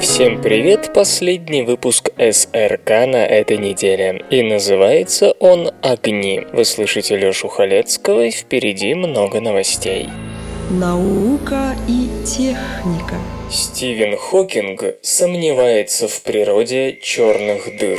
Всем привет! Последний выпуск СРК на этой неделе. И называется он «Огни». Вы слышите Лёшу Халецкого, и впереди много новостей. Наука и техника Стивен Хокинг сомневается в природе черных дыр.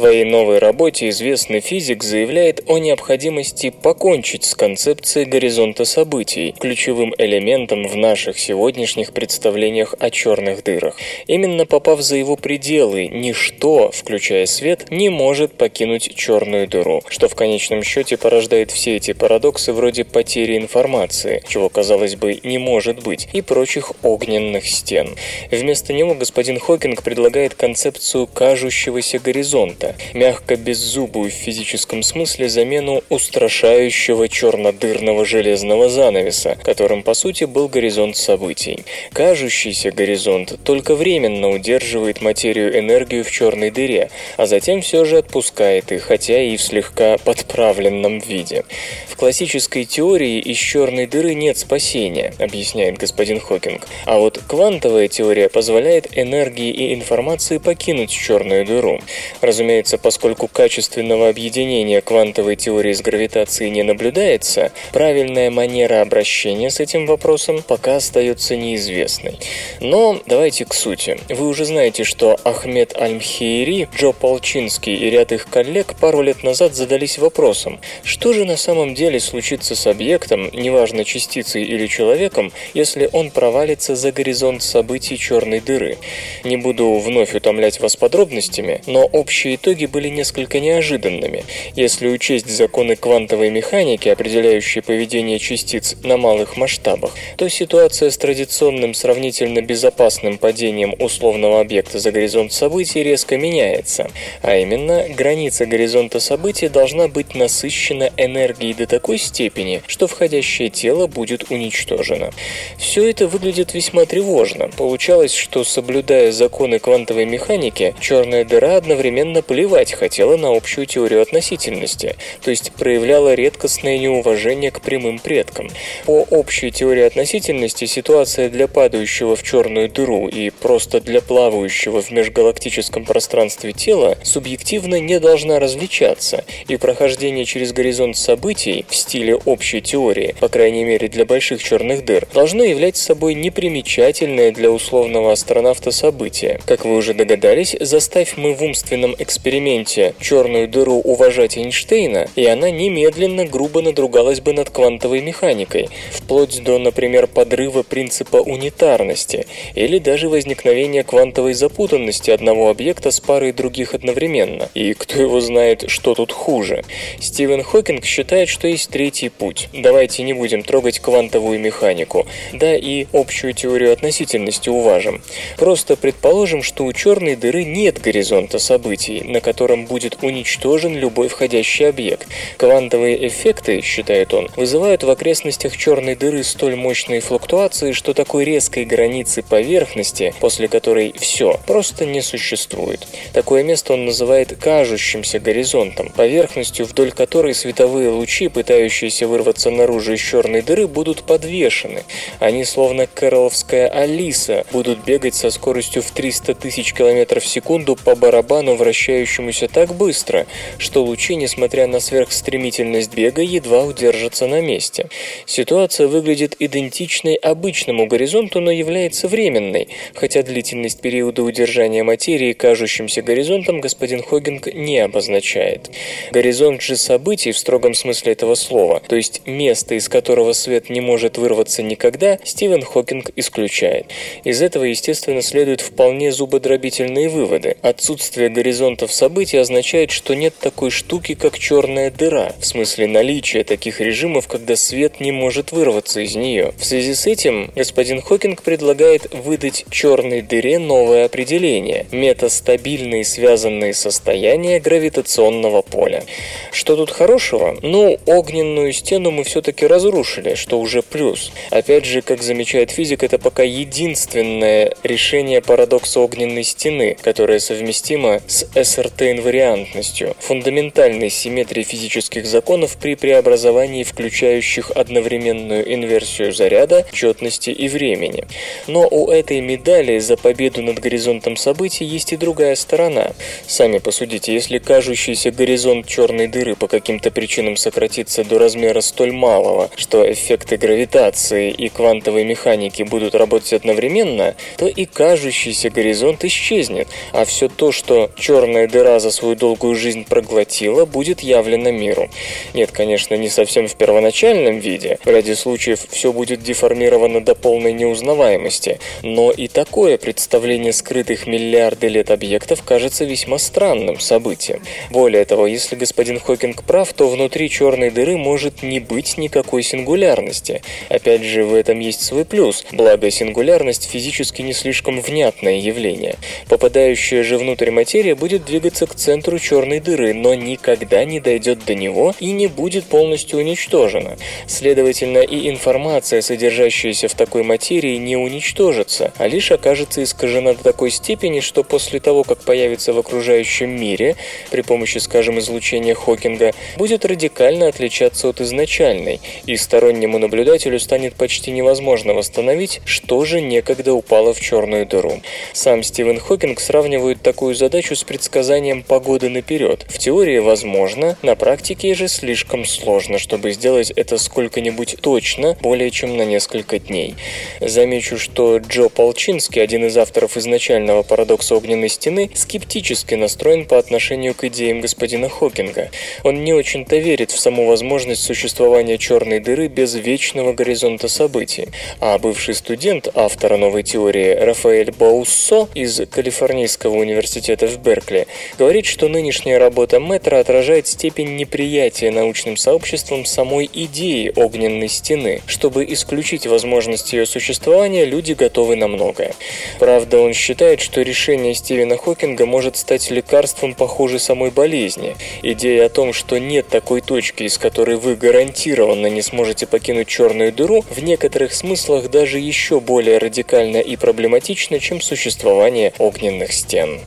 Своей новой работе известный физик заявляет о необходимости покончить с концепцией горизонта событий, ключевым элементом в наших сегодняшних представлениях о черных дырах. Именно попав за его пределы, ничто, включая свет, не может покинуть черную дыру, что в конечном счете порождает все эти парадоксы вроде потери информации, чего, казалось бы, не может быть, и прочих огненных стен. Вместо него господин Хокинг предлагает концепцию кажущегося горизонта, мягко беззубую в физическом смысле замену устрашающего чернодырного железного занавеса, которым по сути был горизонт событий. Кажущийся горизонт только временно удерживает материю энергию в черной дыре, а затем все же отпускает их, хотя и в слегка подправленном виде. В классической теории из черной дыры нет спасения, объясняет господин Хокинг, а вот квантовая теория позволяет энергии и информации покинуть черную дыру. Разумеется, поскольку качественного объединения квантовой теории с гравитацией не наблюдается, правильная манера обращения с этим вопросом пока остается неизвестной. Но давайте к сути. Вы уже знаете, что Ахмед Аль-Мхейри, Джо Полчинский и ряд их коллег пару лет назад задались вопросом, что же на самом деле случится с объектом, неважно частицей или человеком, если он провалится за горизонт событий черной дыры. Не буду вновь утомлять вас подробностями, но общие итоги были несколько неожиданными. Если учесть законы квантовой механики, определяющие поведение частиц на малых масштабах, то ситуация с традиционным сравнительно безопасным падением условного объекта за горизонт событий резко меняется. А именно, граница горизонта событий должна быть насыщена энергией до такой степени, что входящее тело будет уничтожено. Все это выглядит весьма тревожно. Получалось, что соблюдая законы квантовой механики, черная дыра одновременно плевать хотела на общую теорию относительности, то есть проявляла редкостное неуважение к прямым предкам. По общей теории относительности ситуация для падающего в черную дыру и просто для плавающего в межгалактическом пространстве тела субъективно не должна различаться, и прохождение через горизонт событий в стиле общей теории, по крайней мере для больших черных дыр, должно являть собой непримечательное для условного астронавта событие. Как вы уже догадались, заставь мы в умственном эксперименте черную дыру уважать Эйнштейна, и она немедленно грубо надругалась бы над квантовой механикой, вплоть до, например, подрыва принципа унитарности, или даже возникновения квантовой запутанности одного объекта с парой других одновременно. И кто его знает, что тут хуже. Стивен Хокинг считает, что есть третий путь. Давайте не будем трогать квантовую механику, да и общую теорию относительности уважим. Просто предположим, что у черной дыры нет горизонта событий, на котором будет уничтожен любой входящий объект. Квантовые эффекты, считает он, вызывают в окрестностях черной дыры столь мощные флуктуации, что такой резкой границы поверхности, после которой все, просто не существует. Такое место он называет кажущимся горизонтом, поверхностью, вдоль которой световые лучи, пытающиеся вырваться наружу из черной дыры, будут подвешены. Они, словно кэроловская Алиса, будут бегать со скоростью в 300 тысяч километров в секунду по барабану, вращающемуся так быстро, что лучи, несмотря на сверхстремительность бега, едва удержатся на месте. Ситуация выглядит идентичной обычному горизонту, но является временной, хотя длительность периода удержания материи кажущимся горизонтом господин Хогинг не обозначает. Горизонт же событий в строгом смысле этого слова, то есть место, из которого свет не может вырваться никогда, Стивен Хокинг исключает. Из этого, естественно, следуют вполне зубодробительные выводы. Отсутствие горизонтов горизонтов событий означает, что нет такой штуки, как черная дыра, в смысле наличия таких режимов, когда свет не может вырваться из нее. В связи с этим господин Хокинг предлагает выдать черной дыре новое определение – метастабильные связанные состояния гравитационного поля. Что тут хорошего? Ну, огненную стену мы все-таки разрушили, что уже плюс. Опять же, как замечает физик, это пока единственное решение парадокса огненной стены, которое совместимо с СРТ-инвариантностью, фундаментальной симметрией физических законов при преобразовании включающих одновременную инверсию заряда, четности и времени. Но у этой медали за победу над горизонтом событий есть и другая сторона. Сами посудите, если кажущийся горизонт черной дыры по каким-то причинам сократится до размера столь малого, что эффекты гравитации и квантовой механики будут работать одновременно, то и кажущийся горизонт исчезнет, а все то, что черная дыра за свою долгую жизнь проглотила, будет явлено миру. Нет, конечно, не совсем в первоначальном виде, в ряде случаев все будет деформировано до полной неузнаваемости, но и такое представление скрытых миллиарды лет объектов кажется весьма странным событием. Более того, если господин Хокинг прав, то внутри черной дыры может не быть никакой сингулярности. Опять же, в этом есть свой плюс, благо сингулярность физически не слишком внятное явление. Попадающая же внутрь материя будет двигаться к центру черной дыры, но никогда не дойдет до него и не будет полностью уничтожена. Следовательно, и информация, содержащаяся в такой материи, не уничтожится, а лишь окажется искажена до такой степени, что после того, как появится в окружающем мире, при помощи, скажем, излучения Хокинга, будет радикально отличаться от изначальной, и стороннему наблюдателю станет почти невозможно восстановить, что же некогда упало в черную дыру. Сам Стивен Хокинг сравнивает такую задачу с предсказанием погоды наперед. В теории возможно, на практике же слишком сложно, чтобы сделать это сколько-нибудь точно, более чем на несколько дней. Замечу, что Джо Полчинский, один из авторов изначального парадокса огненной стены, скептически настроен по отношению к идеям господина Хокинга. Он не очень-то верит в саму возможность существования черной дыры без вечного горизонта событий. А бывший студент автора новой теории Рафаэль Бауссо из Калифорнийского университета в Беркли говорит, что нынешняя работа Мэтра отражает степень неприятия научным сообществом самой идеи огненной стены. Чтобы исключить возможность ее существования, люди готовы на многое. Правда, он считает, что решение Стивена Хокинга может стать лекарством похуже самой болезни. Идея о том, что нет такой точки, из которой вы гарантированно не сможете покинуть черную дыру, в некоторых смыслах даже еще более радикальна и проблематична, чем существование огненных стен.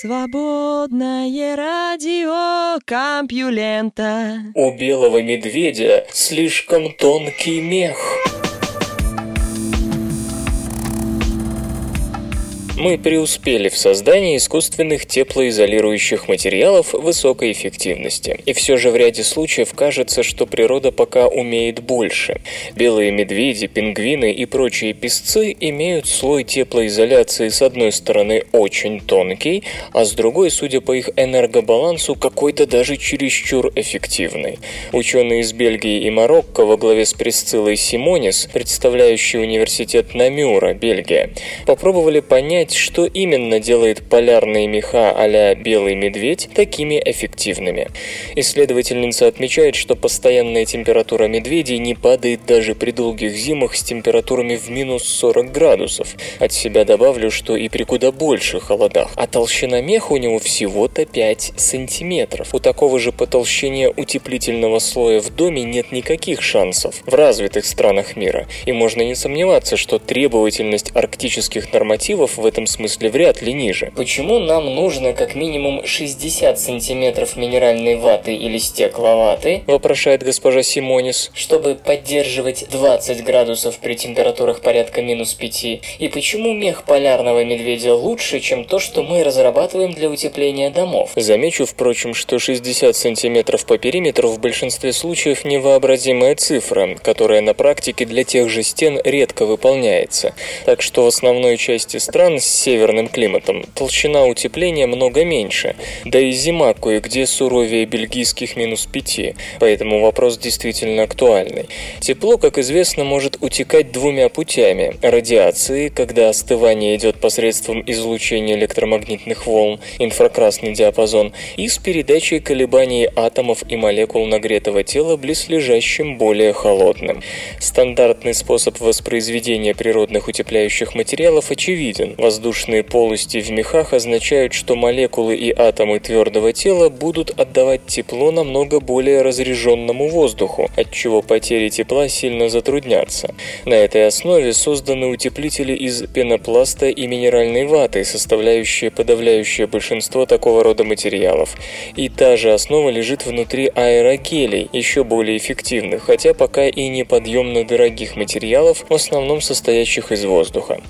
Свободное радио Компьюлента. У белого медведя слишком тонкий мех. Мы преуспели в создании искусственных теплоизолирующих материалов высокой эффективности. И все же в ряде случаев кажется, что природа пока умеет больше. Белые медведи, пингвины и прочие песцы имеют слой теплоизоляции с одной стороны очень тонкий, а с другой, судя по их энергобалансу, какой-то даже чересчур эффективный. Ученые из Бельгии и Марокко во главе с Присциллой Симонис, представляющие университет Намюра, Бельгия, попробовали понять, что именно делает полярные меха а белый медведь такими эффективными. Исследовательница отмечает, что постоянная температура медведей не падает даже при долгих зимах с температурами в минус 40 градусов. От себя добавлю, что и при куда больших холодах. А толщина меха у него всего-то 5 сантиметров. У такого же по толщине утеплительного слоя в доме нет никаких шансов в развитых странах мира. И можно не сомневаться, что требовательность арктических нормативов в этом этом смысле вряд ли ниже. Почему нам нужно как минимум 60 сантиметров минеральной ваты или стекловаты? Вопрошает госпожа Симонис. Чтобы поддерживать 20 градусов при температурах порядка минус 5. И почему мех полярного медведя лучше, чем то, что мы разрабатываем для утепления домов? Замечу, впрочем, что 60 сантиметров по периметру в большинстве случаев невообразимая цифра, которая на практике для тех же стен редко выполняется. Так что в основной части стран с северным климатом, толщина утепления много меньше, да и зима кое-где суровее бельгийских минус 5, поэтому вопрос действительно актуальный. Тепло, как известно, может утекать двумя путями – радиации, когда остывание идет посредством излучения электромагнитных волн, инфракрасный диапазон, и с передачей колебаний атомов и молекул нагретого тела близлежащим более холодным. Стандартный способ воспроизведения природных утепляющих материалов очевиден. Воздушные полости в мехах означают, что молекулы и атомы твердого тела будут отдавать тепло намного более разреженному воздуху, отчего потери тепла сильно затруднятся. На этой основе созданы утеплители из пенопласта и минеральной ваты, составляющие подавляющее большинство такого рода материалов. И та же основа лежит внутри аэрогелей, еще более эффективных, хотя пока и неподъемно дорогих материалов, в основном состоящих из воздуха.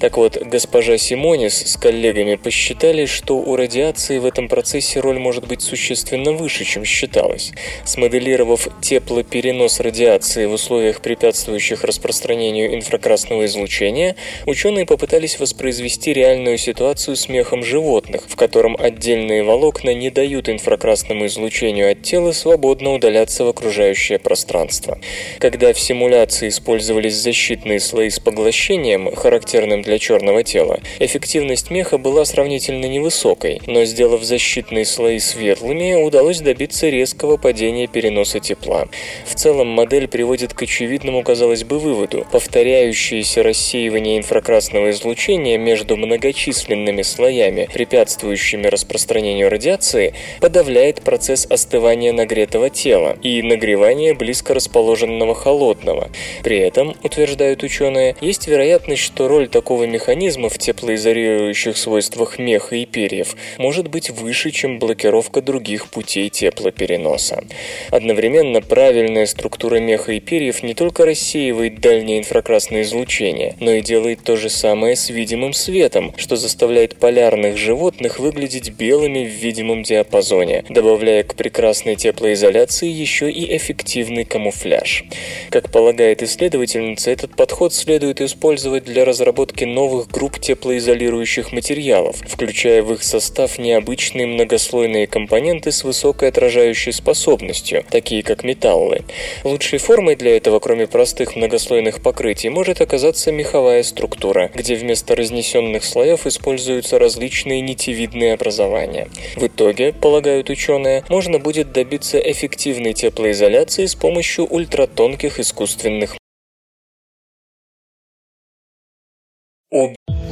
Так вот, госпожа Симонис с коллегами посчитали, что у радиации в этом процессе роль может быть существенно выше, чем считалось. Смоделировав теплоперенос радиации в условиях, препятствующих распространению инфракрасного излучения, ученые попытались воспроизвести реальную ситуацию с мехом животных, в котором отдельные волокна не дают инфракрасному излучению от тела свободно удаляться в окружающее пространство. Когда в симуляции использовались защитные слои с поглощением, характерным для черного тела, эффективность меха была сравнительно невысокой, но сделав защитные слои светлыми, удалось добиться резкого падения переноса тепла. В целом модель приводит к очевидному, казалось бы, выводу. Повторяющееся рассеивание инфракрасного излучения между многочисленными слоями, препятствующими распространению радиации, подавляет процесс остывания нагретого тела и нагревания близко расположенного холодного. При этом, утверждают ученые, есть вероятность, что роль такого механизма в теплоизолирующих свойствах меха и перьев может быть выше, чем блокировка других путей теплопереноса. Одновременно правильная структура меха и перьев не только рассеивает дальнее инфракрасное излучение, но и делает то же самое с видимым светом, что заставляет полярных животных выглядеть белыми в видимом диапазоне, добавляя к прекрасной теплоизоляции еще и эффективный камуфляж. Как полагает исследовательница, этот подход следует использовать для разработки новых групп теплоизолирующих материалов, включая в их состав необычные многослойные компоненты с высокой отражающей способностью, такие как металлы. Лучшей формой для этого, кроме простых многослойных покрытий, может оказаться меховая структура, где вместо разнесенных слоев используются различные нитевидные образования. В итоге, полагают ученые, можно будет добиться эффективной теплоизоляции с помощью ультратонких искусственных